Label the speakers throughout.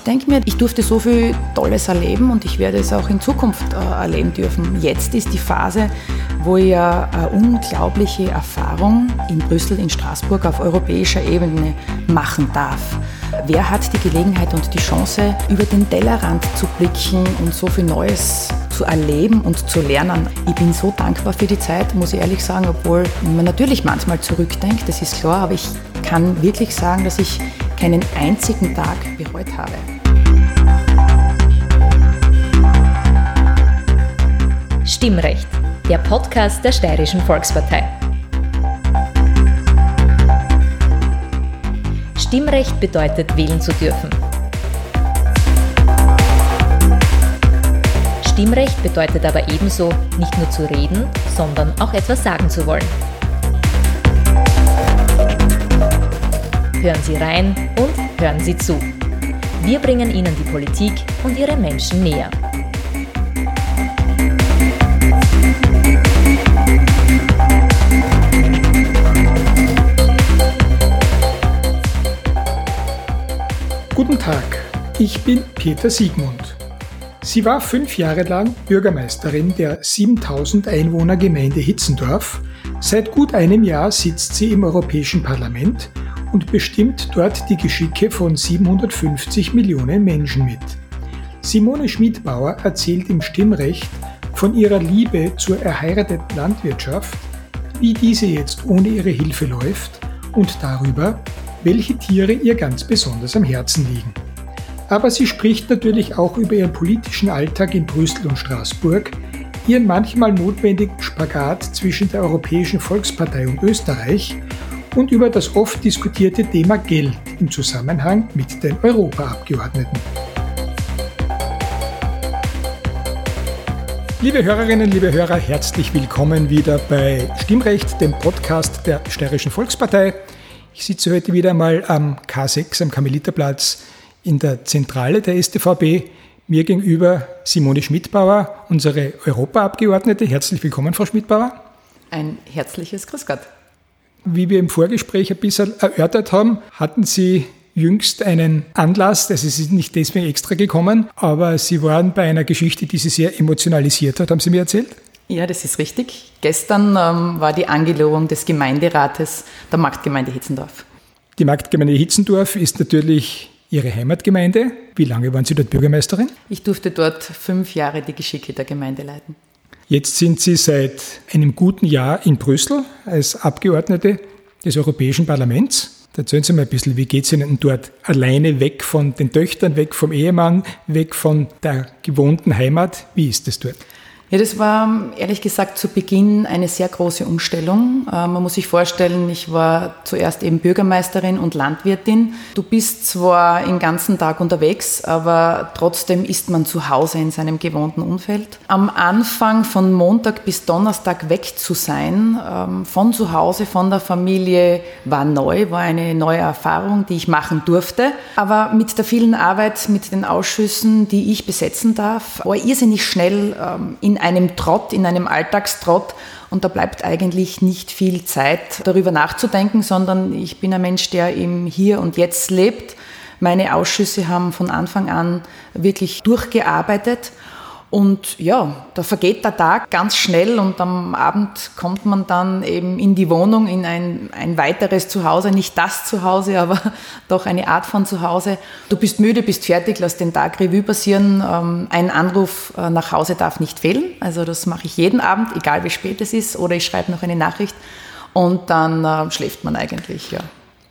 Speaker 1: ich denke mir, ich durfte so viel Tolles erleben und ich werde es auch in Zukunft äh, erleben dürfen. Jetzt ist die Phase, wo ich eine unglaubliche Erfahrung in Brüssel, in Straßburg auf europäischer Ebene machen darf. Wer hat die Gelegenheit und die Chance, über den Tellerrand zu blicken und so viel Neues zu erleben und zu lernen? Ich bin so dankbar für die Zeit, muss ich ehrlich sagen, obwohl man natürlich manchmal zurückdenkt, das ist klar, aber ich kann wirklich sagen, dass ich keinen einzigen Tag bereut habe.
Speaker 2: Stimmrecht, der Podcast der Steirischen Volkspartei. Stimmrecht bedeutet, wählen zu dürfen. Stimmrecht bedeutet aber ebenso, nicht nur zu reden, sondern auch etwas sagen zu wollen. Hören Sie rein und hören Sie zu. Wir bringen Ihnen die Politik und ihre Menschen näher.
Speaker 3: Guten Tag, ich bin Peter Siegmund. Sie war fünf Jahre lang Bürgermeisterin der 7000 Einwohner Gemeinde Hitzendorf. Seit gut einem Jahr sitzt sie im Europäischen Parlament und bestimmt dort die Geschicke von 750 Millionen Menschen mit. Simone Schmidbauer erzählt im Stimmrecht von ihrer Liebe zur erheirateten Landwirtschaft, wie diese jetzt ohne ihre Hilfe läuft und darüber, welche Tiere ihr ganz besonders am Herzen liegen. Aber sie spricht natürlich auch über ihren politischen Alltag in Brüssel und Straßburg, ihren manchmal notwendigen Spagat zwischen der Europäischen Volkspartei und Österreich und über das oft diskutierte Thema Geld im Zusammenhang mit den Europaabgeordneten. Liebe Hörerinnen, liebe Hörer, herzlich willkommen wieder bei Stimmrecht, dem Podcast der Steirischen Volkspartei. Ich sitze heute wieder mal am K6 am Karmeliterplatz in der Zentrale der STVB. Mir gegenüber Simone Schmidbauer, unsere Europaabgeordnete. Herzlich willkommen, Frau Schmidbauer.
Speaker 1: Ein herzliches Grüß Gott.
Speaker 3: Wie wir im Vorgespräch ein bisschen erörtert haben, hatten Sie jüngst einen Anlass, also Sie sind nicht deswegen extra gekommen, aber Sie waren bei einer Geschichte, die Sie sehr emotionalisiert hat, haben Sie mir erzählt?
Speaker 1: Ja, das ist richtig. Gestern ähm, war die Angelobung des Gemeinderates der Marktgemeinde Hitzendorf.
Speaker 3: Die Marktgemeinde Hitzendorf ist natürlich Ihre Heimatgemeinde. Wie lange waren Sie dort Bürgermeisterin?
Speaker 1: Ich durfte dort fünf Jahre die Geschicke der Gemeinde leiten.
Speaker 3: Jetzt sind Sie seit einem guten Jahr in Brüssel als Abgeordnete des Europäischen Parlaments. Erzählen Sie mal ein bisschen, wie geht es Ihnen dort alleine weg von den Töchtern, weg vom Ehemann, weg von der gewohnten Heimat? Wie ist es dort?
Speaker 1: Ja, das war ehrlich gesagt zu Beginn eine sehr große Umstellung. Äh, man muss sich vorstellen, ich war zuerst eben Bürgermeisterin und Landwirtin. Du bist zwar den ganzen Tag unterwegs, aber trotzdem ist man zu Hause in seinem gewohnten Umfeld. Am Anfang von Montag bis Donnerstag weg zu sein, ähm, von zu Hause, von der Familie, war neu, war eine neue Erfahrung, die ich machen durfte. Aber mit der vielen Arbeit, mit den Ausschüssen, die ich besetzen darf, war irrsinnig schnell ähm, in einem Trott, in einem Alltagstrott und da bleibt eigentlich nicht viel Zeit darüber nachzudenken, sondern ich bin ein Mensch, der im Hier und Jetzt lebt. Meine Ausschüsse haben von Anfang an wirklich durchgearbeitet und ja, da vergeht der Tag ganz schnell und am Abend kommt man dann eben in die Wohnung, in ein, ein weiteres Zuhause, nicht das Zuhause, aber doch eine Art von Zuhause. Du bist müde, bist fertig, lass den Tag Revue passieren. Ähm, ein Anruf äh, nach Hause darf nicht fehlen. Also das mache ich jeden Abend, egal wie spät es ist, oder ich schreibe noch eine Nachricht und dann äh, schläft man eigentlich, ja.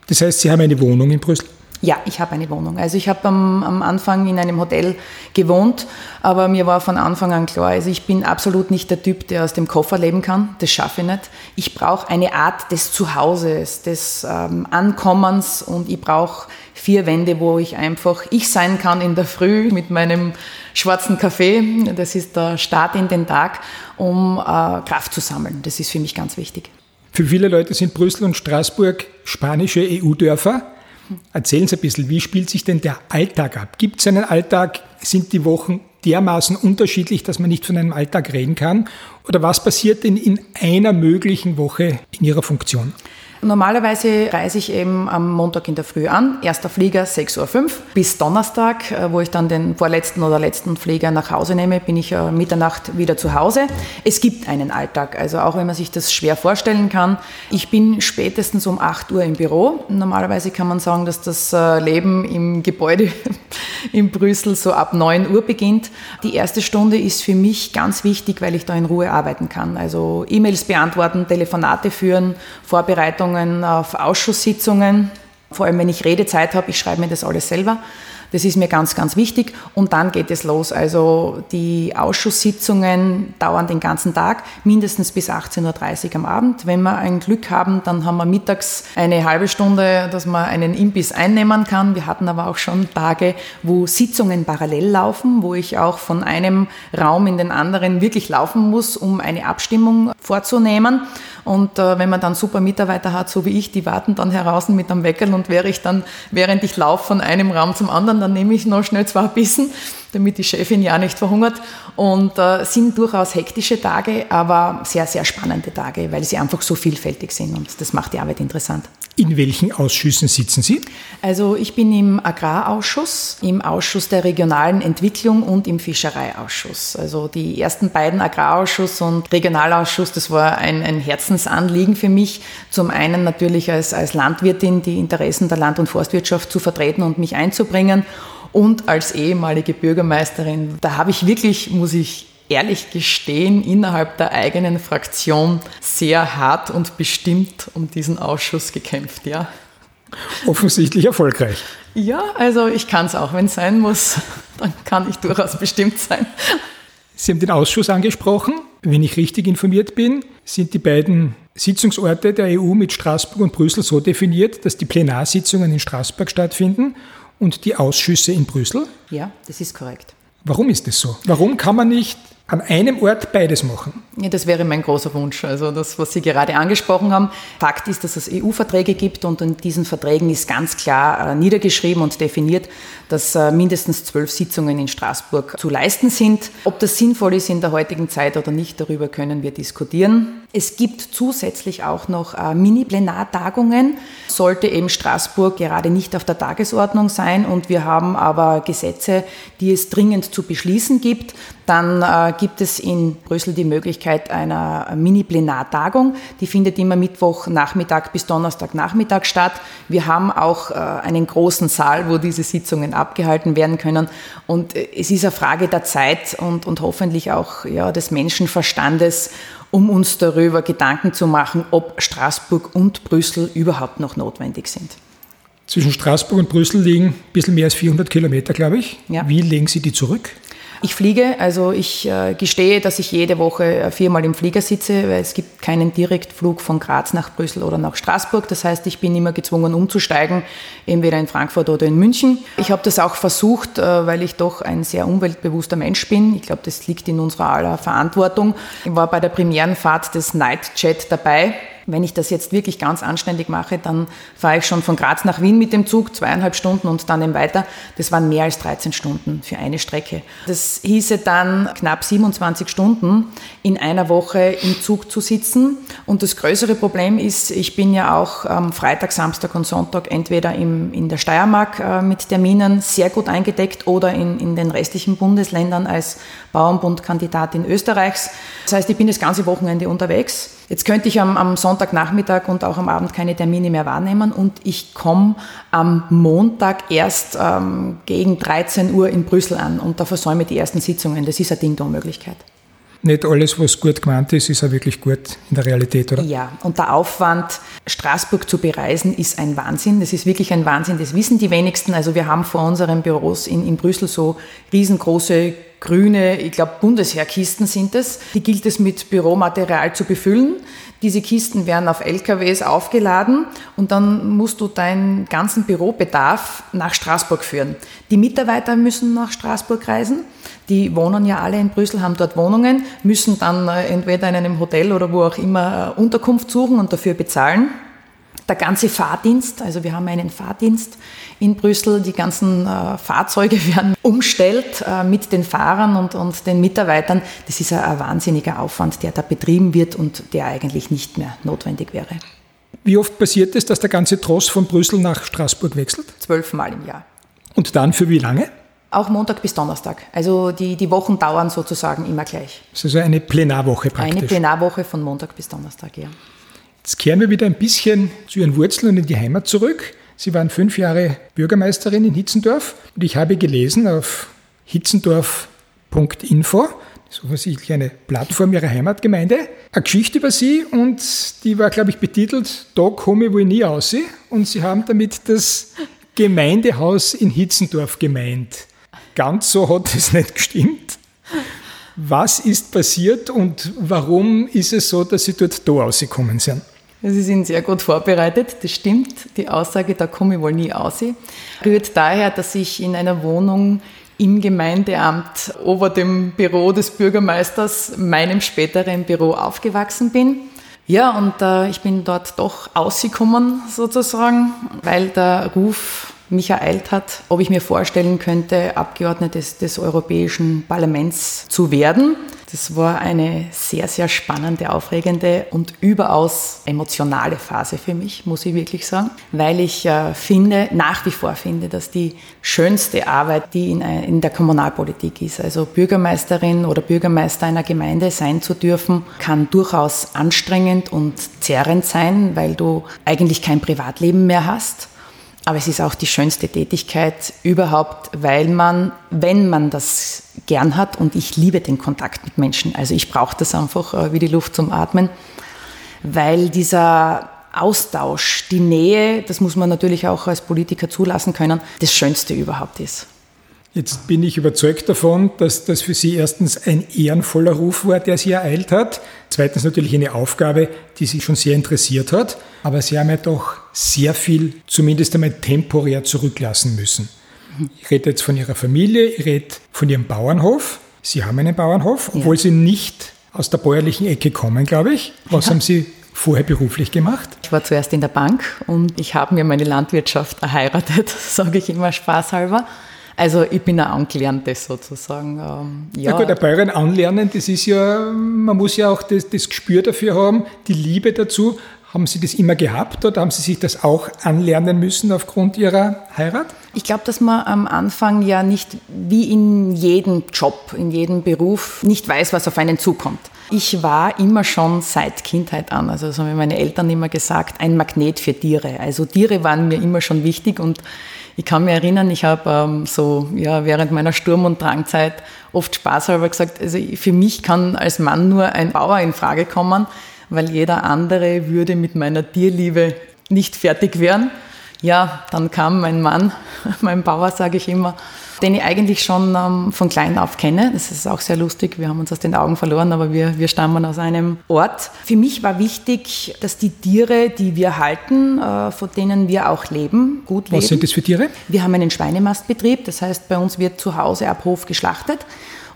Speaker 3: Das heißt, Sie haben eine Wohnung in Brüssel?
Speaker 1: Ja, ich habe eine Wohnung. Also ich habe am, am, Anfang in einem Hotel gewohnt, aber mir war von Anfang an klar, also ich bin absolut nicht der Typ, der aus dem Koffer leben kann. Das schaffe ich nicht. Ich brauche eine Art des Zuhauses, des ähm, Ankommens und ich brauche vier Wände, wo ich einfach ich sein kann in der Früh mit meinem schwarzen Kaffee. Das ist der Start in den Tag, um äh, Kraft zu sammeln. Das ist für mich ganz wichtig.
Speaker 3: Für viele Leute sind Brüssel und Straßburg spanische EU-Dörfer. Erzählen Sie ein bisschen, wie spielt sich denn der Alltag ab? Gibt es einen Alltag? Sind die Wochen dermaßen unterschiedlich, dass man nicht von einem Alltag reden kann? Oder was passiert denn in einer möglichen Woche in Ihrer Funktion?
Speaker 1: Normalerweise reise ich eben am Montag in der Früh an, erster Flieger 6.05 Uhr bis Donnerstag, äh, wo ich dann den vorletzten oder letzten Flieger nach Hause nehme, bin ich äh, Mitternacht wieder zu Hause. Es gibt einen Alltag, also auch wenn man sich das schwer vorstellen kann. Ich bin spätestens um 8 Uhr im Büro. Normalerweise kann man sagen, dass das äh, Leben im Gebäude in Brüssel so ab 9 Uhr beginnt. Die erste Stunde ist für mich ganz wichtig, weil ich da in Ruhe arbeiten kann. Also E-Mails beantworten, Telefonate führen, Vorbereitungen Vorbereitungen auf Ausschusssitzungen, vor allem wenn ich Redezeit habe, ich schreibe mir das alles selber. Das ist mir ganz, ganz wichtig. Und dann geht es los. Also die Ausschusssitzungen dauern den ganzen Tag, mindestens bis 18.30 Uhr am Abend. Wenn wir ein Glück haben, dann haben wir mittags eine halbe Stunde, dass man einen Imbiss einnehmen kann. Wir hatten aber auch schon Tage, wo Sitzungen parallel laufen, wo ich auch von einem Raum in den anderen wirklich laufen muss, um eine Abstimmung vorzunehmen. Und äh, wenn man dann super Mitarbeiter hat, so wie ich, die warten dann heraus mit einem Weckel und wäre ich dann, während ich laufe von einem Raum zum anderen, dann nehme ich noch schnell zwei Bissen, damit die Chefin ja nicht verhungert. Und äh, sind durchaus hektische Tage, aber sehr, sehr spannende Tage, weil sie einfach so vielfältig sind und das macht die Arbeit interessant.
Speaker 3: In welchen Ausschüssen sitzen Sie?
Speaker 1: Also ich bin im Agrarausschuss, im Ausschuss der regionalen Entwicklung und im Fischereiausschuss. Also die ersten beiden Agrarausschuss und Regionalausschuss, das war ein, ein Herzensanliegen für mich. Zum einen natürlich als, als Landwirtin die Interessen der Land- und Forstwirtschaft zu vertreten und mich einzubringen und als ehemalige Bürgermeisterin. Da habe ich wirklich, muss ich ehrlich gestehen, innerhalb der eigenen Fraktion sehr hart und bestimmt um diesen Ausschuss gekämpft, ja.
Speaker 3: Offensichtlich erfolgreich.
Speaker 1: Ja, also ich kann es auch, wenn es sein muss, dann kann ich durchaus bestimmt sein.
Speaker 3: Sie haben den Ausschuss angesprochen. Wenn ich richtig informiert bin, sind die beiden Sitzungsorte der EU mit Straßburg und Brüssel so definiert, dass die Plenarsitzungen in Straßburg stattfinden und die Ausschüsse in Brüssel?
Speaker 1: Ja, das ist korrekt.
Speaker 3: Warum ist das so? Warum kann man nicht an einem Ort beides machen?
Speaker 1: Ja, das wäre mein großer Wunsch. Also das, was Sie gerade angesprochen haben. Fakt ist, dass es EU-Verträge gibt und in diesen Verträgen ist ganz klar äh, niedergeschrieben und definiert, dass äh, mindestens zwölf Sitzungen in Straßburg zu leisten sind. Ob das sinnvoll ist in der heutigen Zeit oder nicht, darüber können wir diskutieren. Es gibt zusätzlich auch noch äh, Mini-Plenartagungen. Sollte eben Straßburg gerade nicht auf der Tagesordnung sein und wir haben aber Gesetze, die es dringend zu beschließen gibt, dann äh, gibt es in Brüssel die Möglichkeit einer Mini-Plenartagung. Die findet immer Mittwochnachmittag bis Donnerstagnachmittag statt. Wir haben auch äh, einen großen Saal, wo diese Sitzungen abgehalten werden können. Und äh, es ist eine Frage der Zeit und, und hoffentlich auch ja, des Menschenverstandes, um uns darüber Gedanken zu machen, ob Straßburg und Brüssel überhaupt noch notwendig sind.
Speaker 3: Zwischen Straßburg und Brüssel liegen ein bisschen mehr als 400 Kilometer, glaube ich. Ja. Wie legen Sie die zurück?
Speaker 1: Ich fliege, also ich äh, gestehe, dass ich jede Woche äh, viermal im Flieger sitze, weil es gibt keinen Direktflug von Graz nach Brüssel oder nach Straßburg. Das heißt, ich bin immer gezwungen umzusteigen, entweder in Frankfurt oder in München. Ich habe das auch versucht, äh, weil ich doch ein sehr umweltbewusster Mensch bin. Ich glaube, das liegt in unserer aller Verantwortung. Ich war bei der Premierenfahrt des Nightjet dabei wenn ich das jetzt wirklich ganz anständig mache, dann fahre ich schon von Graz nach Wien mit dem Zug, zweieinhalb Stunden und dann eben weiter. Das waren mehr als 13 Stunden für eine Strecke. Das hieße dann knapp 27 Stunden in einer Woche im Zug zu sitzen. Und das größere Problem ist, ich bin ja auch am Freitag, Samstag und Sonntag entweder im, in der Steiermark äh, mit Terminen sehr gut eingedeckt oder in, in den restlichen Bundesländern als Bauernbundkandidatin Österreichs. Das heißt, ich bin das ganze Wochenende unterwegs. Jetzt könnte ich am, am Sonntagnachmittag und auch am Abend keine Termine mehr wahrnehmen und ich komme am Montag erst ähm, gegen 13 Uhr in Brüssel an und da versäume die ersten Sitzungen. Das ist eine Ding-Dong-Möglichkeit.
Speaker 3: Nicht alles, was gut gemeint ist, ist auch wirklich gut in der Realität, oder?
Speaker 1: Ja, und der Aufwand, Straßburg zu bereisen, ist ein Wahnsinn. Das ist wirklich ein Wahnsinn. Das wissen die wenigsten. Also wir haben vor unseren Büros in, in Brüssel so riesengroße grüne, ich glaube Bundesheerkisten sind es. Die gilt es mit Büromaterial zu befüllen. Diese Kisten werden auf LKWs aufgeladen und dann musst du deinen ganzen Bürobedarf nach Straßburg führen. Die Mitarbeiter müssen nach Straßburg reisen. Die wohnen ja alle in Brüssel, haben dort Wohnungen, müssen dann äh, entweder in einem Hotel oder wo auch immer äh, Unterkunft suchen und dafür bezahlen. Der ganze Fahrdienst, also wir haben einen Fahrdienst in Brüssel, die ganzen äh, Fahrzeuge werden umstellt mit den Fahrern und, und den Mitarbeitern. Das ist ein, ein wahnsinniger Aufwand, der da betrieben wird und der eigentlich nicht mehr notwendig wäre.
Speaker 3: Wie oft passiert es, dass der ganze Tross von Brüssel nach Straßburg wechselt?
Speaker 1: Zwölfmal im Jahr.
Speaker 3: Und dann für wie lange?
Speaker 1: Auch Montag bis Donnerstag. Also die, die Wochen dauern sozusagen immer gleich.
Speaker 3: Das ist also eine Plenarwoche praktisch.
Speaker 1: Eine Plenarwoche von Montag bis Donnerstag, ja.
Speaker 3: Jetzt kehren wir wieder ein bisschen zu Ihren Wurzeln und in die Heimat zurück. Sie waren fünf Jahre Bürgermeisterin in Hitzendorf und ich habe gelesen auf hitzendorf.info, das ist offensichtlich eine Plattform Ihrer Heimatgemeinde, eine Geschichte über Sie und die war, glaube ich, betitelt Da komme ich wohl nie aus. Und Sie haben damit das Gemeindehaus in Hitzendorf gemeint. Ganz so hat es nicht gestimmt. Was ist passiert und warum ist es so, dass Sie dort da rausgekommen sind?
Speaker 1: Sie sind sehr gut vorbereitet, das stimmt. Die Aussage, da komme ich wohl nie aus, rührt daher, dass ich in einer Wohnung im Gemeindeamt ober dem Büro des Bürgermeisters, meinem späteren Büro, aufgewachsen bin. Ja, und äh, ich bin dort doch ausgekommen sozusagen, weil der Ruf mich ereilt hat, ob ich mir vorstellen könnte, Abgeordnete des, Europäischen Parlaments zu werden. Das war eine sehr, sehr spannende, aufregende und überaus emotionale Phase für mich, muss ich wirklich sagen, weil ich äh, finde, nach wie vor finde, dass die schönste Arbeit, die in, äh, in der Kommunalpolitik ist, also Bürgermeisterin oder Bürgermeister einer Gemeinde sein zu dürfen, kann durchaus anstrengend und zerrend sein, weil du eigentlich kein Privatleben mehr hast aber es ist auch die schönste Tätigkeit überhaupt, weil man, wenn man das gern hat, und ich liebe den Kontakt mit Menschen, also ich brauche das einfach äh, wie die Luft zum Atmen, weil dieser Austausch, die Nähe, das muss man natürlich auch als Politiker zulassen können, das Schönste überhaupt ist.
Speaker 3: Jetzt bin ich überzeugt davon, dass das für Sie erstens ein ehrenvoller Ruf war, der Sie ereilt hat. Zweitens natürlich eine Aufgabe, die Sie schon sehr interessiert hat. Aber Sie haben ja doch sehr viel, zumindest einmal temporär zurücklassen müssen. Ich rede jetzt von Ihrer Familie, ich rede von Ihrem Bauernhof. Sie haben einen Bauernhof, obwohl ja. Sie nicht aus der bäuerlichen Ecke kommen, glaube ich. Was ja. haben Sie vorher beruflich gemacht?
Speaker 1: Ich war zuerst in der Bank und ich habe mir meine Landwirtschaft erheiratet, sage ich immer spaßhalber. Also ich bin ein Angelernte sozusagen.
Speaker 3: Ähm, ja. Na gut, der Bayern anlernen, das ist ja, man muss ja auch das, das Gespür dafür haben, die Liebe dazu. Haben Sie das immer gehabt oder haben Sie sich das auch anlernen müssen aufgrund Ihrer Heirat?
Speaker 1: Ich glaube, dass man am Anfang ja nicht wie in jedem Job, in jedem Beruf nicht weiß, was auf einen zukommt. Ich war immer schon seit Kindheit an, also das haben meine Eltern immer gesagt, ein Magnet für Tiere. Also Tiere waren mir immer schon wichtig und ich kann mich erinnern, ich habe ähm, so ja, während meiner Sturm- und Drangzeit oft spaßhalber gesagt, also für mich kann als Mann nur ein Bauer in Frage kommen, weil jeder andere würde mit meiner Tierliebe nicht fertig werden. Ja, dann kam mein Mann, mein Bauer, sage ich immer, den ich eigentlich schon ähm, von klein auf kenne. Das ist auch sehr lustig. Wir haben uns aus den Augen verloren, aber wir, wir stammen aus einem Ort. Für mich war wichtig, dass die Tiere, die wir halten, äh, von denen wir auch leben, gut leben.
Speaker 3: Was sind das für Tiere?
Speaker 1: Wir haben einen Schweinemastbetrieb. Das heißt, bei uns wird zu Hause ab Hof geschlachtet.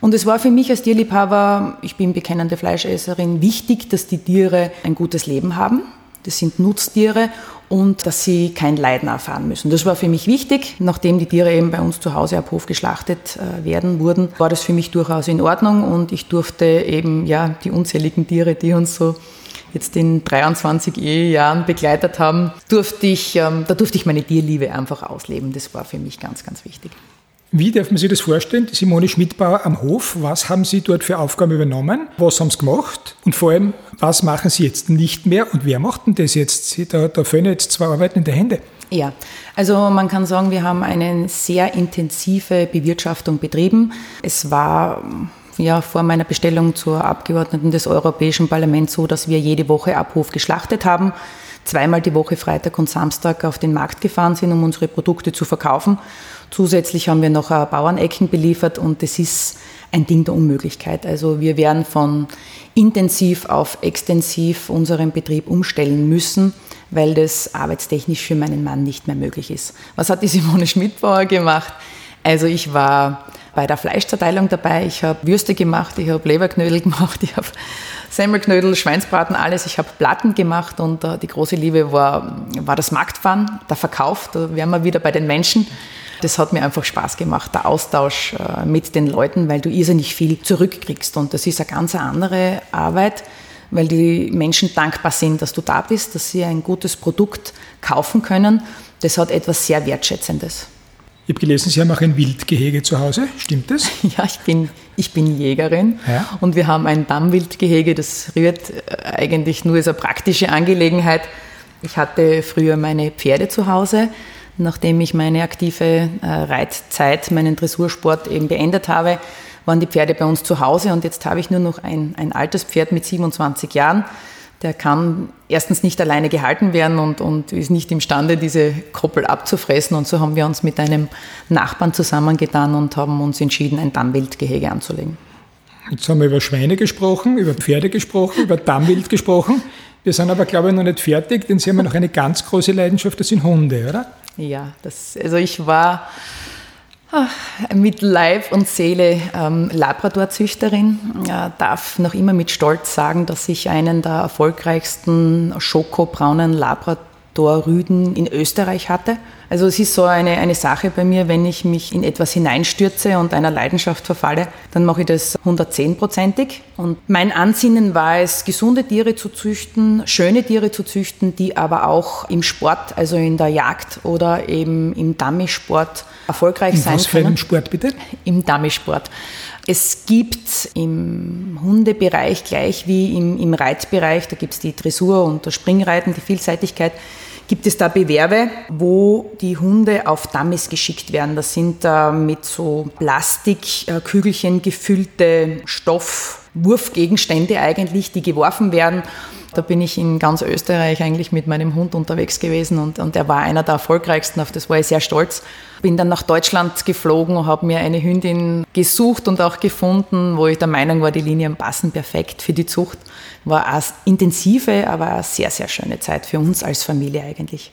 Speaker 1: Und es war für mich als Tierliebhaber, ich bin bekennende Fleischesserin, wichtig, dass die Tiere ein gutes Leben haben. Das sind Nutztiere und dass sie kein Leiden erfahren müssen. Das war für mich wichtig. Nachdem die Tiere eben bei uns zu Hause ab Hof geschlachtet äh, werden wurden, war das für mich durchaus in Ordnung und ich durfte eben ja die unzähligen Tiere, die uns so jetzt in 23 Ehejahren begleitet haben, durfte ich, ähm, da durfte ich meine Tierliebe einfach ausleben. Das war für mich ganz, ganz wichtig.
Speaker 3: Wie darf man sich das vorstellen? Die Simone Schmidbauer am Hof, was haben Sie dort für Aufgaben übernommen? Was haben Sie gemacht? Und vor allem, was machen Sie jetzt nicht mehr? Und wer macht denn das jetzt? Da, da fehlen jetzt zwei arbeitende Hände.
Speaker 1: Ja, also man kann sagen, wir haben eine sehr intensive Bewirtschaftung betrieben. Es war ja, vor meiner Bestellung zur Abgeordneten des Europäischen Parlaments so, dass wir jede Woche Abhof geschlachtet haben, zweimal die Woche Freitag und Samstag auf den Markt gefahren sind, um unsere Produkte zu verkaufen Zusätzlich haben wir noch Bauernecken beliefert und das ist ein Ding der Unmöglichkeit. Also wir werden von intensiv auf extensiv unseren Betrieb umstellen müssen, weil das arbeitstechnisch für meinen Mann nicht mehr möglich ist. Was hat die Simone Schmidbauer gemacht? Also ich war bei der Fleischzerteilung dabei, ich habe Würste gemacht, ich habe Leberknödel gemacht, ich habe Semmelknödel, Schweinsbraten, alles. Ich habe Platten gemacht und uh, die große Liebe war, war das Marktfahren, der Verkauf. Da wären wir wieder bei den Menschen das hat mir einfach Spaß gemacht, der Austausch äh, mit den Leuten, weil du irrsinnig viel zurückkriegst. Und das ist eine ganz andere Arbeit, weil die Menschen dankbar sind, dass du da bist, dass sie ein gutes Produkt kaufen können. Das hat etwas sehr Wertschätzendes.
Speaker 3: Ich habe gelesen, Sie haben auch ein Wildgehege zu Hause. Stimmt das?
Speaker 1: Ja, ich bin, ich bin Jägerin ja. und wir haben ein Dammwildgehege. Das rührt äh, eigentlich nur als eine praktische Angelegenheit. Ich hatte früher meine Pferde zu Hause. Nachdem ich meine aktive äh, Reitzeit, meinen Dressursport eben beendet habe, waren die Pferde bei uns zu Hause und jetzt habe ich nur noch ein, ein altes Pferd mit 27 Jahren. Der kann erstens nicht alleine gehalten werden und, und ist nicht imstande, diese Koppel abzufressen. Und so haben wir uns mit einem Nachbarn zusammengetan und haben uns entschieden, ein Dammwildgehege anzulegen.
Speaker 3: Jetzt haben wir über Schweine gesprochen, über Pferde gesprochen, über Dammwild gesprochen. Wir sind aber, glaube ich, noch nicht fertig, denn Sie haben ja noch eine ganz große Leidenschaft, das sind Hunde, oder?
Speaker 1: Ja, das, also ich war mit Leib und Seele ähm, Labrador-Züchterin. Äh, darf noch immer mit Stolz sagen, dass ich einen der erfolgreichsten schokobraunen Labrador-Rüden in Österreich hatte. Also es ist so eine, eine Sache bei mir, wenn ich mich in etwas hineinstürze und einer Leidenschaft verfalle, dann mache ich das 110-prozentig. Und mein Ansinnen war es, gesunde Tiere zu züchten, schöne Tiere zu züchten, die aber auch im Sport, also in der Jagd oder eben im Dummy-Sport erfolgreich in sein was können.
Speaker 3: Was für Sport bitte?
Speaker 1: Im Dummy-Sport. Es gibt im Hundebereich gleich wie im, im Reitbereich, da gibt es die Dressur und das Springreiten, die Vielseitigkeit, gibt es da Bewerbe, wo die Hunde auf Dummies geschickt werden. Das sind äh, mit so Plastikkügelchen gefüllte Stoffwurfgegenstände eigentlich, die geworfen werden. Da bin ich in ganz Österreich eigentlich mit meinem Hund unterwegs gewesen und, und er war einer der erfolgreichsten, auf das war ich sehr stolz. Bin dann nach Deutschland geflogen und habe mir eine Hündin gesucht und auch gefunden, wo ich der Meinung war, die Linien passen perfekt für die Zucht. War eine intensive, aber eine sehr, sehr schöne Zeit für uns als Familie eigentlich.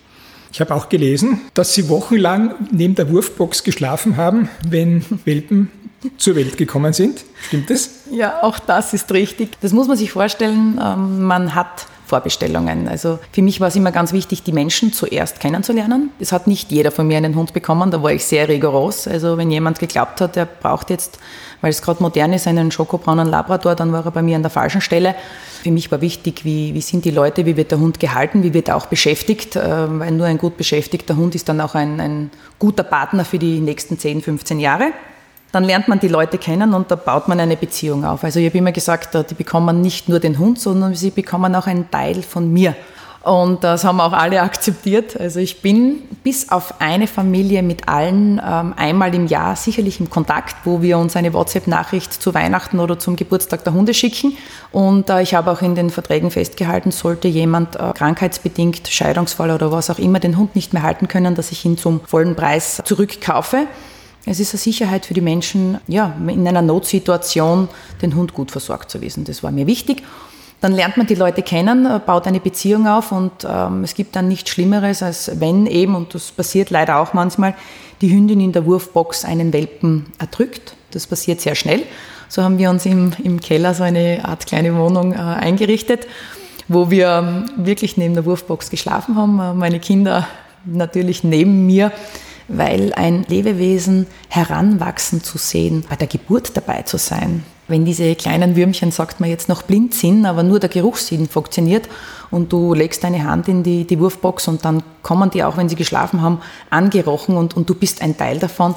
Speaker 3: Ich habe auch gelesen, dass Sie wochenlang neben der Wurfbox geschlafen haben, wenn Welpen zur Welt gekommen sind. Stimmt das?
Speaker 1: Ja, auch das ist richtig. Das muss man sich vorstellen. Ähm, man hat Vorbestellungen. Also für mich war es immer ganz wichtig, die Menschen zuerst kennenzulernen. Es hat nicht jeder von mir einen Hund bekommen, da war ich sehr rigoros. Also wenn jemand geglaubt hat, er braucht jetzt, weil es gerade modern ist, einen schokobraunen Labrador, dann war er bei mir an der falschen Stelle. Für mich war wichtig, wie, wie sind die Leute, wie wird der Hund gehalten, wie wird er auch beschäftigt, äh, weil nur ein gut beschäftigter Hund ist dann auch ein, ein guter Partner für die nächsten 10, 15 Jahre dann lernt man die Leute kennen und da baut man eine Beziehung auf. Also ich habe immer gesagt, die bekommen nicht nur den Hund, sondern sie bekommen auch einen Teil von mir. Und das haben auch alle akzeptiert. Also ich bin bis auf eine Familie mit allen ähm, einmal im Jahr sicherlich im Kontakt, wo wir uns eine WhatsApp-Nachricht zu Weihnachten oder zum Geburtstag der Hunde schicken. Und äh, ich habe auch in den Verträgen festgehalten, sollte jemand äh, krankheitsbedingt, Scheidungsfall oder was auch immer, den Hund nicht mehr halten können, dass ich ihn zum vollen Preis zurückkaufe. Es ist eine Sicherheit für die Menschen, ja, in einer Notsituation den Hund gut versorgt zu wissen. Das war mir wichtig. Dann lernt man die Leute kennen, äh, baut eine Beziehung auf und ähm, es gibt dann nichts Schlimmeres, als wenn eben, und das passiert leider auch manchmal, die Hündin in der Wurfbox einen Welpen erdrückt. Das passiert sehr schnell. So haben wir uns im, im Keller so eine Art kleine Wohnung äh, eingerichtet, wo wir ähm, wirklich neben der Wurfbox geschlafen haben. Äh, meine Kinder natürlich neben mir weil ein Lebewesen heranwachsen zu sehen, bei der Geburt dabei zu sein. Wenn diese kleinen Würmchen, sagt man jetzt noch blind sind, aber nur der Geruchssinn funktioniert und du legst deine Hand in die, die Wurfbox und dann kommen die auch, wenn sie geschlafen haben, angerochen und, und du bist ein Teil davon.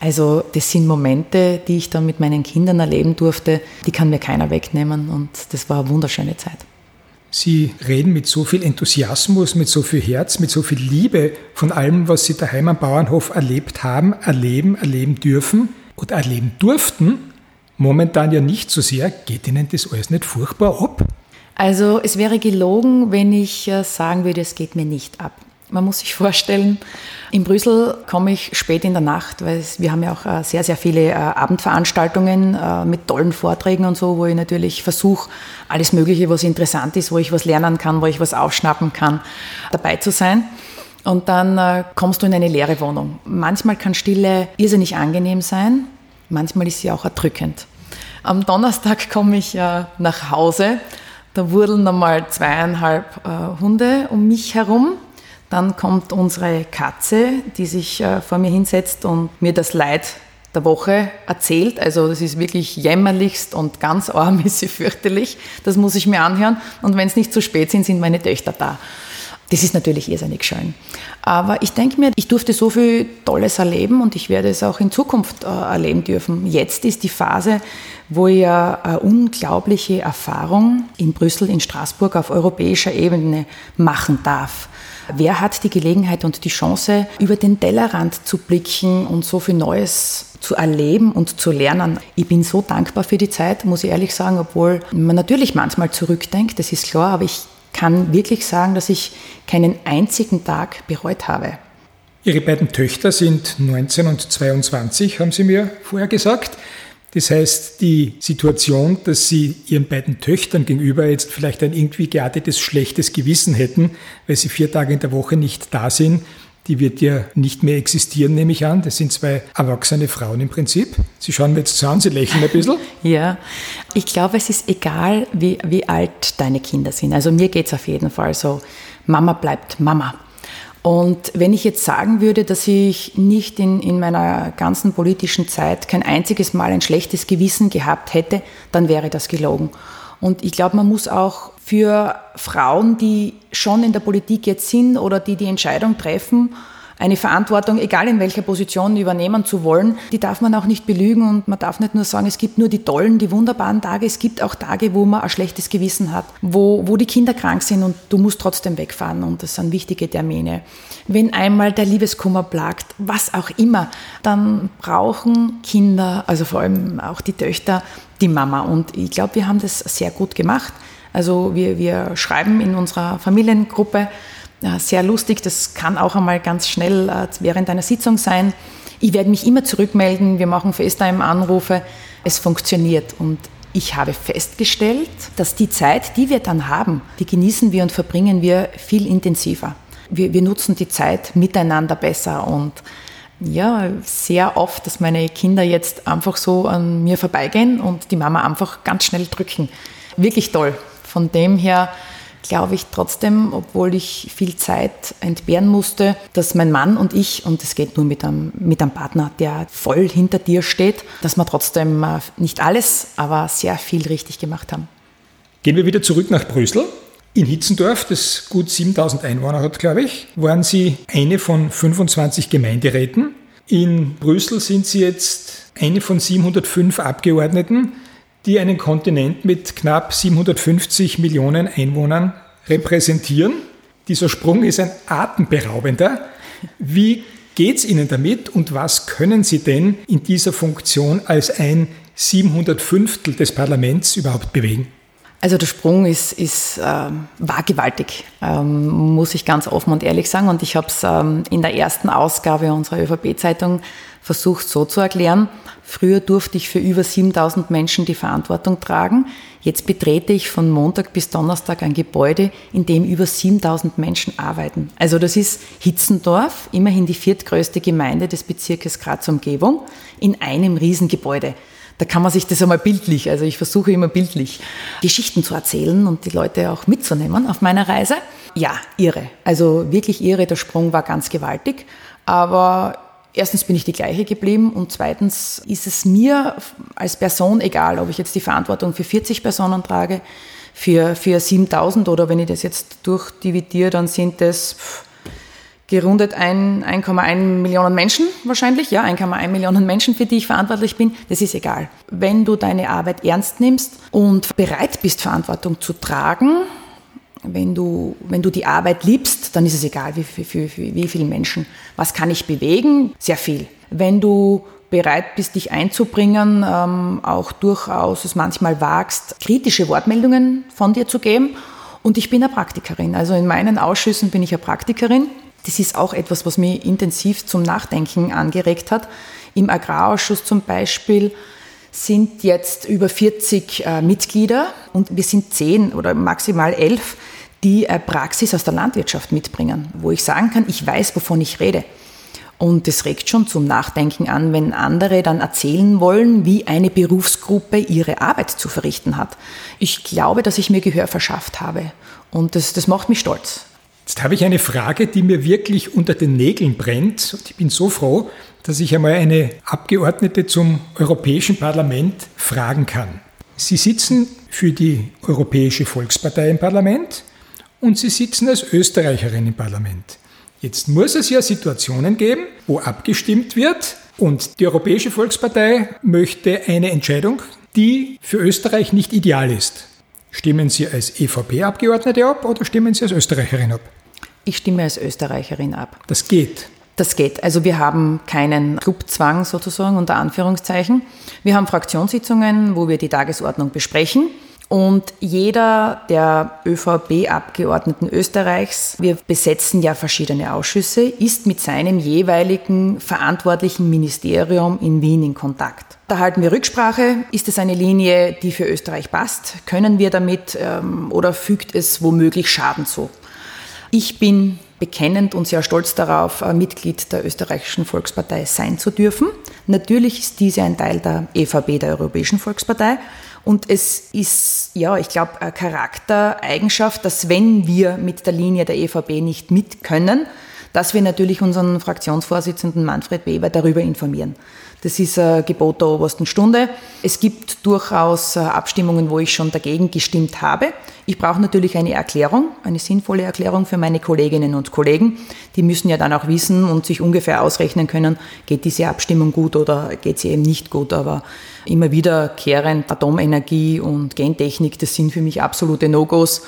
Speaker 1: Also das sind Momente, die ich dann mit meinen Kindern erleben durfte, die kann mir keiner wegnehmen und das war eine wunderschöne Zeit.
Speaker 3: Sie reden mit so viel Enthusiasmus, mit so viel Herz, mit so viel Liebe von allem, was Sie daheim am Bauernhof erlebt haben, erleben, erleben dürfen oder erleben durften. Momentan ja nicht so sehr. Geht Ihnen das alles nicht furchtbar ab?
Speaker 1: Also es wäre gelogen, wenn ich äh, sagen würde, es geht mir nicht ab. Man muss sich vorstellen, in Brüssel komme ich spät in der Nacht, weil wir haben ja auch äh, sehr, sehr viele äh, Abendveranstaltungen äh, mit tollen Vorträgen und so, wo ich natürlich versuche, alles Mögliche, was interessant ist, wo ich was lernen kann, wo ich was aufschnappen kann, dabei zu sein. Und dann kommst du in eine leere Wohnung. Manchmal kann Stille irrsinnig angenehm sein, manchmal ist sie auch erdrückend. Am Donnerstag komme ich nach Hause, da wurdeln einmal zweieinhalb Hunde um mich herum dann kommt unsere Katze, die sich äh, vor mir hinsetzt und mir das Leid der Woche erzählt. Also das ist wirklich jämmerlichst und ganz arm ist sie fürchterlich. Das muss ich mir anhören. Und wenn es nicht zu spät sind, sind meine Töchter da. Das ist natürlich irrsinnig schön. Aber ich denke mir, ich durfte so viel Tolles erleben und ich werde es auch in Zukunft äh, erleben dürfen. Jetzt ist die Phase, wo ich eine unglaubliche Erfahrung in Brüssel, in Straßburg auf europäischer Ebene machen darf. Wer hat die Gelegenheit und die Chance, über den Tellerrand zu blicken und so viel Neues zu erleben und zu lernen. Ich bin so dankbar für die Zeit, muss ich ehrlich sagen, obwohl man natürlich manchmal zurückdenkt, das ist klar, aber ich kann wirklich sagen, dass ich keinen einzigen Tag bereut habe.
Speaker 3: Ihre beiden Töchter sind 19 und 22, haben Sie mir vorher gesagt. Das heißt, die Situation, dass Sie Ihren beiden Töchtern gegenüber jetzt vielleicht ein irgendwie geartetes schlechtes Gewissen hätten, weil sie vier Tage in der Woche nicht da sind, die wird ja nicht mehr existieren, nehme ich an. Das sind zwei erwachsene Frauen im Prinzip. Sie schauen mir jetzt an, Sie lächeln ein bisschen.
Speaker 1: ja, ich glaube, es ist egal, wie, wie alt deine Kinder sind. Also mir geht es auf jeden Fall so, Mama bleibt Mama. Und wenn ich jetzt sagen würde, dass ich nicht in, in meiner ganzen politischen Zeit kein einziges Mal ein schlechtes Gewissen gehabt hätte, dann wäre das gelogen. Und ich glaube, man muss auch für Frauen, die schon in der Politik jetzt sind oder die die Entscheidung treffen, eine Verantwortung, egal in welcher Position, übernehmen zu wollen, die darf man auch nicht belügen und man darf nicht nur sagen, es gibt nur die tollen, die wunderbaren Tage, es gibt auch Tage, wo man ein schlechtes Gewissen hat, wo, wo die Kinder krank sind und du musst trotzdem wegfahren und das sind wichtige Termine. Wenn einmal der Liebeskummer plagt, was auch immer, dann brauchen Kinder, also vor allem auch die Töchter, die Mama und ich glaube, wir haben das sehr gut gemacht. Also wir, wir schreiben in unserer Familiengruppe, sehr lustig, das kann auch einmal ganz schnell äh, während einer Sitzung sein. Ich werde mich immer zurückmelden, wir machen FaceTime-Anrufe, es funktioniert und ich habe festgestellt, dass die Zeit, die wir dann haben, die genießen wir und verbringen wir viel intensiver. Wir, wir nutzen die Zeit miteinander besser und ja, sehr oft, dass meine Kinder jetzt einfach so an mir vorbeigehen und die Mama einfach ganz schnell drücken. Wirklich toll. Von dem her glaube ich trotzdem, obwohl ich viel Zeit entbehren musste, dass mein Mann und ich, und es geht nur mit einem, mit einem Partner, der voll hinter dir steht, dass wir trotzdem äh, nicht alles, aber sehr viel richtig gemacht haben.
Speaker 3: Gehen wir wieder zurück nach Brüssel. In Hitzendorf, das gut 7000 Einwohner hat, glaube ich, waren Sie eine von 25 Gemeinderäten. In Brüssel sind Sie jetzt eine von 705 Abgeordneten die einen Kontinent mit knapp 750 Millionen Einwohnern repräsentieren. Dieser Sprung ist ein atemberaubender. Wie geht es Ihnen damit und was können Sie denn in dieser Funktion als ein 705 des Parlaments überhaupt bewegen?
Speaker 1: Also der Sprung ist, ist, ähm, war gewaltig, ähm, muss ich ganz offen und ehrlich sagen. Und ich habe es ähm, in der ersten Ausgabe unserer ÖVP-Zeitung versucht so zu erklären. Früher durfte ich für über 7000 Menschen die Verantwortung tragen. Jetzt betrete ich von Montag bis Donnerstag ein Gebäude, in dem über 7000 Menschen arbeiten. Also das ist Hitzendorf, immerhin die viertgrößte Gemeinde des Bezirkes Graz-Umgebung, in einem Riesengebäude. Da kann man sich das einmal bildlich, also ich versuche immer bildlich, Geschichten zu erzählen und die Leute auch mitzunehmen auf meiner Reise. Ja, irre. Also wirklich irre. Der Sprung war ganz gewaltig. Aber erstens bin ich die gleiche geblieben und zweitens ist es mir als Person egal, ob ich jetzt die Verantwortung für 40 Personen trage, für, für 7000 oder wenn ich das jetzt durchdividiere, dann sind es gerundet 1,1 Millionen Menschen wahrscheinlich, ja, 1,1 Millionen Menschen, für die ich verantwortlich bin, das ist egal. Wenn du deine Arbeit ernst nimmst und bereit bist, Verantwortung zu tragen, wenn du, wenn du die Arbeit liebst, dann ist es egal, wie, wie, wie, wie viele Menschen. Was kann ich bewegen? Sehr viel. Wenn du bereit bist, dich einzubringen, ähm, auch durchaus es manchmal wagst, kritische Wortmeldungen von dir zu geben. Und ich bin eine Praktikerin. Also in meinen Ausschüssen bin ich eine Praktikerin. Das ist auch etwas, was mich intensiv zum Nachdenken angeregt hat. Im Agrarausschuss zum Beispiel sind jetzt über 40 äh, Mitglieder und wir sind zehn oder maximal elf, die äh, Praxis aus der Landwirtschaft mitbringen, wo ich sagen kann, ich weiß, wovon ich rede. Und das regt schon zum Nachdenken an, wenn andere dann erzählen wollen, wie eine Berufsgruppe ihre Arbeit zu verrichten hat. Ich glaube, dass ich mir Gehör verschafft habe und das, das macht mich stolz.
Speaker 3: Jetzt habe ich eine Frage, die mir wirklich unter den Nägeln brennt. Und ich bin so froh, dass ich einmal eine Abgeordnete zum Europäischen Parlament fragen kann. Sie sitzen für die Europäische Volkspartei im Parlament und Sie sitzen als Österreicherin im Parlament. Jetzt muss es ja Situationen geben, wo abgestimmt wird und die Europäische Volkspartei möchte eine Entscheidung, die für Österreich nicht ideal ist. Stimmen Sie als EVP-Abgeordnete ab oder stimmen Sie als Österreicherin ab?
Speaker 1: Ich stimme als Österreicherin ab.
Speaker 3: Das geht.
Speaker 1: Das geht. Also wir haben keinen Clubzwang sozusagen unter Anführungszeichen. Wir haben Fraktionssitzungen, wo wir die Tagesordnung besprechen. Und jeder der ÖVP-Abgeordneten Österreichs, wir besetzen ja verschiedene Ausschüsse, ist mit seinem jeweiligen verantwortlichen Ministerium in Wien in Kontakt. Da halten wir Rücksprache. Ist es eine Linie, die für Österreich passt? Können wir damit ähm, oder fügt es womöglich Schaden zu? Ich bin bekennend und sehr stolz darauf, Mitglied der österreichischen Volkspartei sein zu dürfen. Natürlich ist diese ein Teil der EVP, der Europäischen Volkspartei. Und es ist, ja, ich glaube, eine Charaktereigenschaft, dass wenn wir mit der Linie der EVP nicht mit können, dass wir natürlich unseren Fraktionsvorsitzenden Manfred Weber darüber informieren. Das ist ein Gebot der obersten Stunde. Es gibt durchaus äh, Abstimmungen, wo ich schon dagegen gestimmt habe. Ich brauche natürlich eine Erklärung, eine sinnvolle Erklärung für meine Kolleginnen und Kollegen. Die müssen ja dann auch wissen und sich ungefähr ausrechnen können, geht diese Abstimmung gut oder geht sie eben nicht gut. Aber immer wiederkehrend Atomenergie und Gentechnik, das sind für mich absolute No-Gos.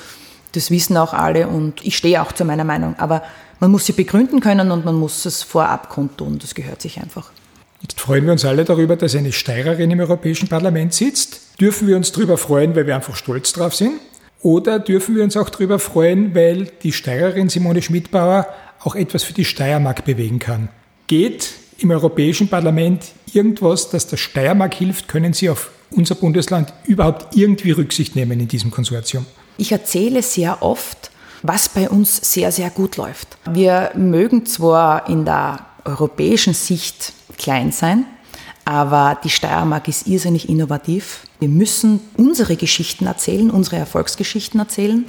Speaker 1: Das wissen auch alle und ich stehe auch zu meiner Meinung. Aber man muss sie begründen können und man muss es vorab kundtun. Das gehört sich einfach.
Speaker 3: Jetzt freuen wir uns alle darüber, dass eine Steirerin im Europäischen Parlament sitzt. Dürfen wir uns darüber freuen, weil wir einfach stolz drauf sind? Oder dürfen wir uns auch darüber freuen, weil die Steirerin Simone Schmidbauer auch etwas für die Steiermark bewegen kann? Geht im Europäischen Parlament irgendwas, das der Steiermark hilft? Können Sie auf unser Bundesland überhaupt irgendwie Rücksicht nehmen in diesem Konsortium?
Speaker 1: Ich erzähle sehr oft, was bei uns sehr, sehr gut läuft. Wir mögen zwar in der europäischen Sicht klein sein, aber die Steiermark ist irrsinnig innovativ. Wir müssen unsere Geschichten erzählen, unsere Erfolgsgeschichten erzählen,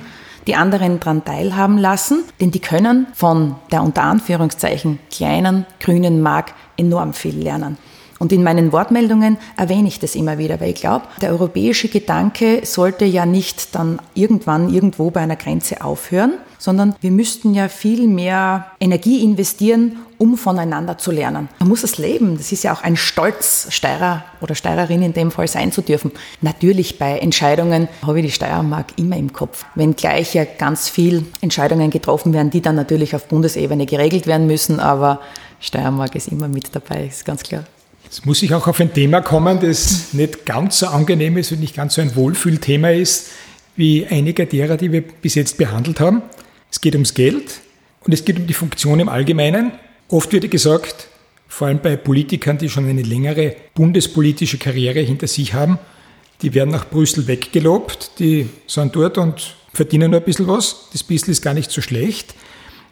Speaker 1: die anderen daran teilhaben lassen, denn die können von der unter Anführungszeichen kleinen grünen Mark enorm viel lernen. Und in meinen Wortmeldungen erwähne ich das immer wieder, weil ich glaube, der europäische Gedanke sollte ja nicht dann irgendwann irgendwo bei einer Grenze aufhören, sondern wir müssten ja viel mehr Energie investieren, um voneinander zu lernen. Man muss es leben. Das ist ja auch ein Stolz, Steirer oder Steirerin in dem Fall sein zu dürfen. Natürlich bei Entscheidungen habe ich die Steiermark immer im Kopf. Wenn gleich ja ganz viel Entscheidungen getroffen werden, die dann natürlich auf Bundesebene geregelt werden müssen, aber Steiermark ist immer mit dabei, ist ganz klar.
Speaker 3: Jetzt muss ich auch auf ein Thema kommen, das nicht ganz so angenehm ist und nicht ganz so ein Wohlfühlthema ist, wie einige derer, die wir bis jetzt behandelt haben. Es geht ums Geld und es geht um die Funktion im Allgemeinen. Oft wird gesagt, vor allem bei Politikern, die schon eine längere bundespolitische Karriere hinter sich haben, die werden nach Brüssel weggelobt, die sind dort und verdienen nur ein bisschen was. Das bisschen ist gar nicht so schlecht.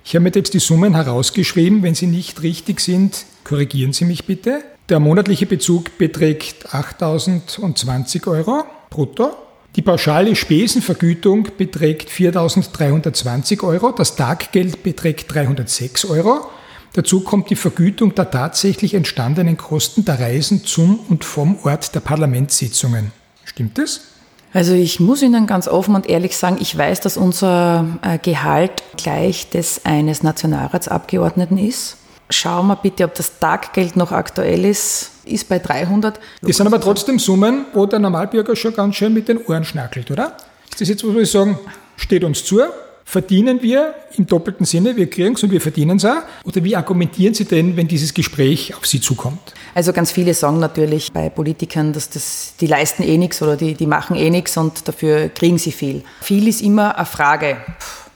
Speaker 3: Ich habe mir jetzt die Summen herausgeschrieben. Wenn sie nicht richtig sind, korrigieren Sie mich bitte. Der monatliche Bezug beträgt 8.020 Euro brutto. Die pauschale Spesenvergütung beträgt 4.320 Euro. Das Taggeld beträgt 306 Euro. Dazu kommt die Vergütung der tatsächlich entstandenen Kosten der Reisen zum und vom Ort der Parlamentssitzungen. Stimmt das?
Speaker 1: Also ich muss Ihnen ganz offen und ehrlich sagen, ich weiß, dass unser äh, Gehalt gleich des eines Nationalratsabgeordneten ist. Schauen wir bitte, ob das Taggeld noch aktuell ist. Ist bei 300.
Speaker 3: Das sind aber trotzdem Summen, wo der Normalbürger schon ganz schön mit den Ohren schnackelt, oder? Ist das jetzt, was wir sagen, steht uns zu? Verdienen wir im doppelten Sinne, wir kriegen es und wir verdienen es auch? Oder wie argumentieren Sie denn, wenn dieses Gespräch auf Sie zukommt?
Speaker 1: Also ganz viele sagen natürlich bei Politikern, dass das, die leisten eh nichts oder die, die machen eh nichts und dafür kriegen sie viel. Viel ist immer eine Frage.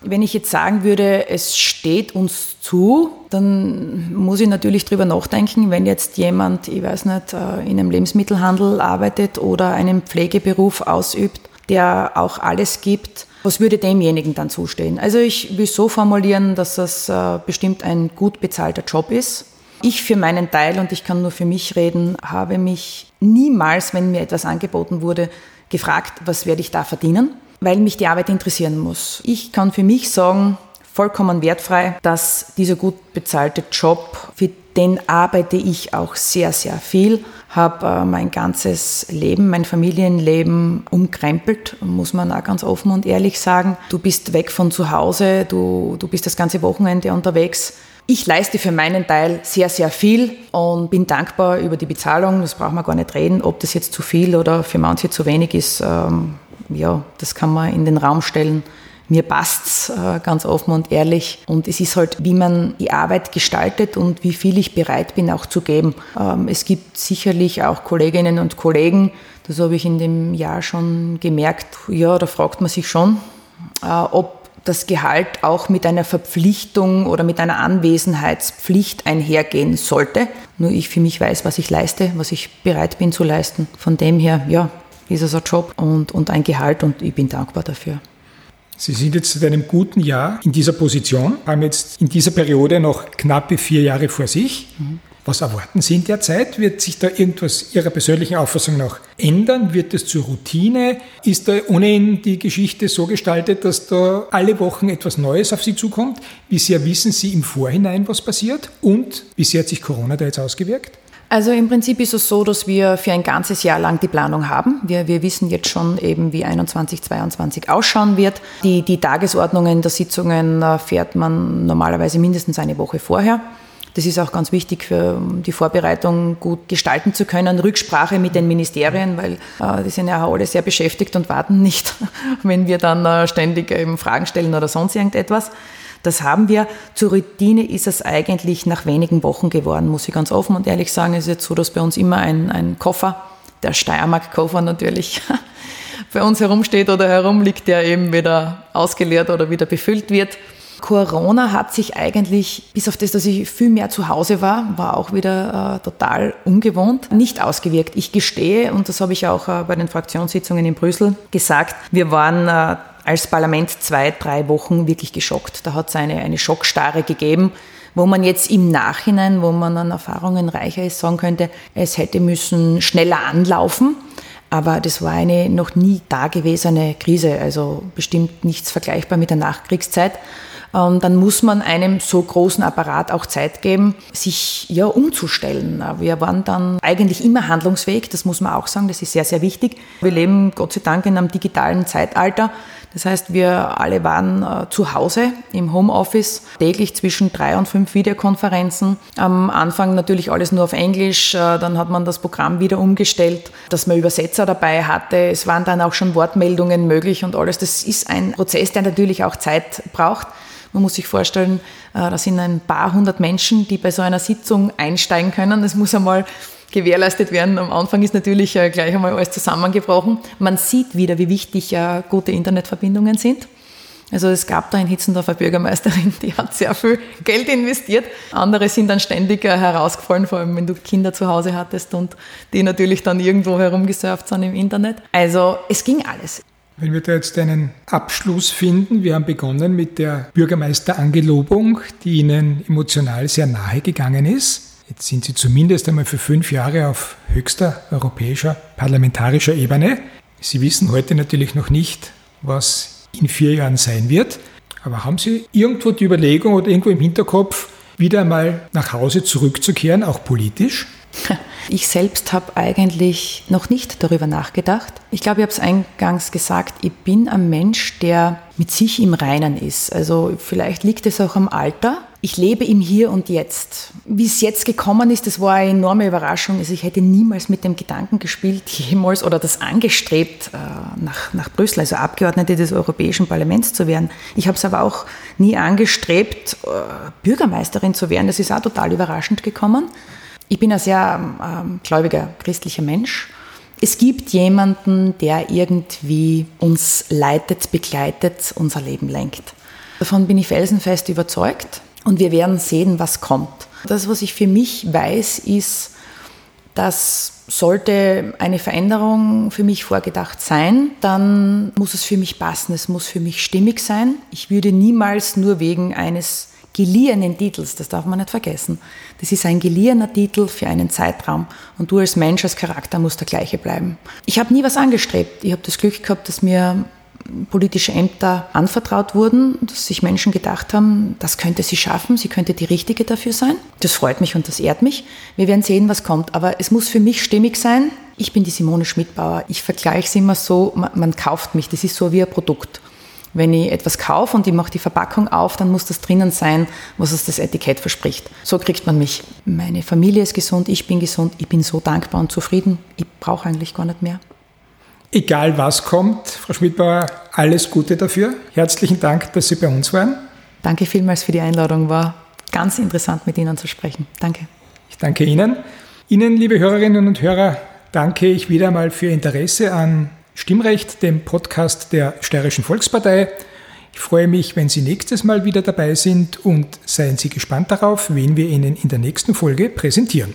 Speaker 1: Wenn ich jetzt sagen würde, es steht uns zu, dann muss ich natürlich drüber nachdenken, wenn jetzt jemand, ich weiß nicht, äh, in einem Lebensmittelhandel arbeitet oder einen Pflegeberuf ausübt, der auch alles gibt, was würde demjenigen dann zustehen? Also ich will so formulieren, dass das äh, bestimmt ein gut bezahlter Job ist. Ich für meinen Teil, und ich kann nur für mich reden, habe mich niemals, wenn mir etwas angeboten wurde, gefragt, was werde ich da verdienen, weil mich die Arbeit interessieren muss. Ich kann für mich sagen, vollkommen wertfrei, dass dieser gut bezahlte Job, für den arbeite ich auch sehr, sehr viel, habe äh, mein ganzes Leben, mein Familienleben umkrempelt, muss man auch ganz offen und ehrlich sagen. Du bist weg von zu Hause, du, du bist das ganze Wochenende unterwegs. Ich leiste für meinen Teil sehr, sehr viel und bin dankbar über die Bezahlung. Das braucht man gar nicht reden. Ob das jetzt zu viel oder für manche zu wenig ist, ähm, ja, das kann man in den Raum stellen. Mir passt's äh, ganz offen und ehrlich. Und es ist halt, wie man die Arbeit gestaltet und wie viel ich bereit bin auch zu geben. Ähm, es gibt sicherlich auch Kolleginnen und Kollegen, das habe ich in dem Jahr schon gemerkt, ja, da fragt man sich schon, äh, ob das Gehalt auch mit einer Verpflichtung oder mit einer Anwesenheitspflicht einhergehen sollte. Nur ich für mich weiß, was ich leiste, was ich bereit bin zu leisten. Von dem her, ja, ist es ein Job und, und ein Gehalt und ich bin dankbar dafür.
Speaker 3: Sie sind jetzt seit einem guten Jahr in dieser Position, haben jetzt in dieser Periode noch knappe vier Jahre vor sich. Mhm. Was erwarten Sie in der Zeit? Wird sich da irgendwas Ihrer persönlichen Auffassung nach ändern? Wird es zur Routine? Ist da ohnehin die Geschichte so gestaltet, dass da alle Wochen etwas Neues auf Sie zukommt? Wie sehr wissen Sie im Vorhinein, was passiert? Und wie sehr hat sich Corona da jetzt ausgewirkt?
Speaker 1: Also im Prinzip ist es so, dass wir für ein ganzes Jahr lang die Planung haben. Wir, wir wissen jetzt schon eben, wie 21, 22 ausschauen wird. Die, die Tagesordnungen der Sitzungen äh, fährt man normalerweise mindestens eine Woche vorher. Das ist auch ganz wichtig für die Vorbereitung gut gestalten zu können. Rücksprache mit den Ministerien, weil äh, die sind ja alle sehr beschäftigt und warten nicht, wenn wir dann äh, ständig eben Fragen stellen oder sonst irgendetwas. Das haben wir. Zur Routine ist es eigentlich nach wenigen Wochen geworden, muss ich ganz offen und ehrlich sagen. Es ist jetzt so, dass bei uns immer ein, ein Koffer, der Steiermark-Koffer natürlich, bei uns herumsteht oder herumliegt, der eben wieder ausgeleert oder wieder befüllt wird. Corona hat sich eigentlich, bis auf das, dass ich viel mehr zu Hause war, war auch wieder äh, total ungewohnt, nicht ausgewirkt. Ich gestehe, und das habe ich auch äh, bei den Fraktionssitzungen in Brüssel gesagt, wir waren äh, als Parlament zwei, drei Wochen wirklich geschockt. Da hat es eine, eine Schockstarre gegeben, wo man jetzt im Nachhinein, wo man an Erfahrungen reicher ist, sagen könnte, es hätte müssen schneller anlaufen. Aber das war eine noch nie dagewesene Krise, also bestimmt nichts vergleichbar mit der Nachkriegszeit. Ähm, dann muss man einem so großen Apparat auch Zeit geben, sich ja umzustellen. Wir waren dann eigentlich immer handlungsfähig, das muss man auch sagen, das ist sehr, sehr wichtig. Wir leben Gott sei Dank in einem digitalen Zeitalter. Das heißt, wir alle waren äh, zu Hause im Homeoffice, täglich zwischen drei und fünf Videokonferenzen. Am Anfang natürlich alles nur auf Englisch, äh, dann hat man das Programm wieder umgestellt, dass man Übersetzer dabei hatte. Es waren dann auch schon Wortmeldungen möglich und alles. Das ist ein Prozess, der natürlich auch Zeit braucht. Man muss sich vorstellen, äh, da sind ein paar hundert Menschen, die bei so einer Sitzung einsteigen können. Das muss einmal gewährleistet werden. Am Anfang ist natürlich äh, gleich einmal alles zusammengebrochen. Man sieht wieder, wie wichtig äh, gute Internetverbindungen sind. Also es gab da in Hitzendorfer Bürgermeisterin, die hat sehr viel Geld investiert. Andere sind dann ständig äh, herausgefallen, vor allem wenn du Kinder zu Hause hattest und die natürlich dann irgendwo herumgesurft sind im Internet. Also es ging alles.
Speaker 3: Wenn wir da jetzt einen Abschluss finden, wir haben begonnen mit der Bürgermeisterangelobung, die Ihnen emotional sehr nahe gegangen ist. Jetzt sind Sie zumindest einmal für fünf Jahre auf höchster europäischer parlamentarischer Ebene. Sie wissen heute natürlich noch nicht, was in vier Jahren sein wird. Aber haben Sie irgendwo die Überlegung oder irgendwo im Hinterkopf, wieder einmal nach Hause zurückzukehren, auch politisch?
Speaker 1: Ich selbst habe eigentlich noch nicht darüber nachgedacht. Ich glaube, ich habe es eingangs gesagt, ich bin ein Mensch, der mit sich im Reinen ist. Also vielleicht liegt es auch am Alter. Ich lebe im Hier und Jetzt. Wie es jetzt gekommen ist, das war eine enorme Überraschung. Also ich hätte niemals mit dem Gedanken gespielt, jemals oder das angestrebt, äh, nach, nach Brüssel, also Abgeordnete des Europäischen Parlaments zu werden. Ich habe es aber auch nie angestrebt, äh, Bürgermeisterin zu werden. Das ist auch total überraschend gekommen. Ich bin ein sehr ähm, gläubiger christlicher Mensch. Es gibt jemanden, der irgendwie uns leitet, begleitet, unser Leben lenkt. Davon bin ich felsenfest überzeugt und wir werden sehen, was kommt. Das, was ich für mich weiß, ist, dass sollte eine Veränderung für mich vorgedacht sein, dann muss es für mich passen, es muss für mich stimmig sein. Ich würde niemals nur wegen eines geliehenen Titels, das darf man nicht vergessen. Das ist ein geliehener Titel für einen Zeitraum und du als Mensch, als Charakter musst der gleiche bleiben. Ich habe nie was angestrebt. Ich habe das Glück gehabt, dass mir politische Ämter anvertraut wurden, dass sich Menschen gedacht haben, das könnte sie schaffen, sie könnte die Richtige dafür sein. Das freut mich und das ehrt mich. Wir werden sehen, was kommt. Aber es muss für mich stimmig sein. Ich bin die Simone Schmidbauer. Ich vergleiche es immer so, man, man kauft mich. Das ist so wie ein Produkt. Wenn ich etwas kaufe und ich mache die Verpackung auf, dann muss das drinnen sein, was es das Etikett verspricht. So kriegt man mich. Meine Familie ist gesund, ich bin gesund, ich bin so dankbar und zufrieden. Ich brauche eigentlich gar nicht mehr.
Speaker 3: Egal was kommt, Frau Schmidbauer, alles Gute dafür. Herzlichen Dank, dass Sie bei uns waren.
Speaker 1: Danke vielmals für die Einladung. War ganz interessant, mit Ihnen zu sprechen. Danke.
Speaker 3: Ich danke Ihnen. Ihnen, liebe Hörerinnen und Hörer, danke ich wieder einmal für Ihr Interesse an Stimmrecht, dem Podcast der Steirischen Volkspartei. Ich freue mich, wenn Sie nächstes Mal wieder dabei sind und seien Sie gespannt darauf, wen wir Ihnen in der nächsten Folge präsentieren.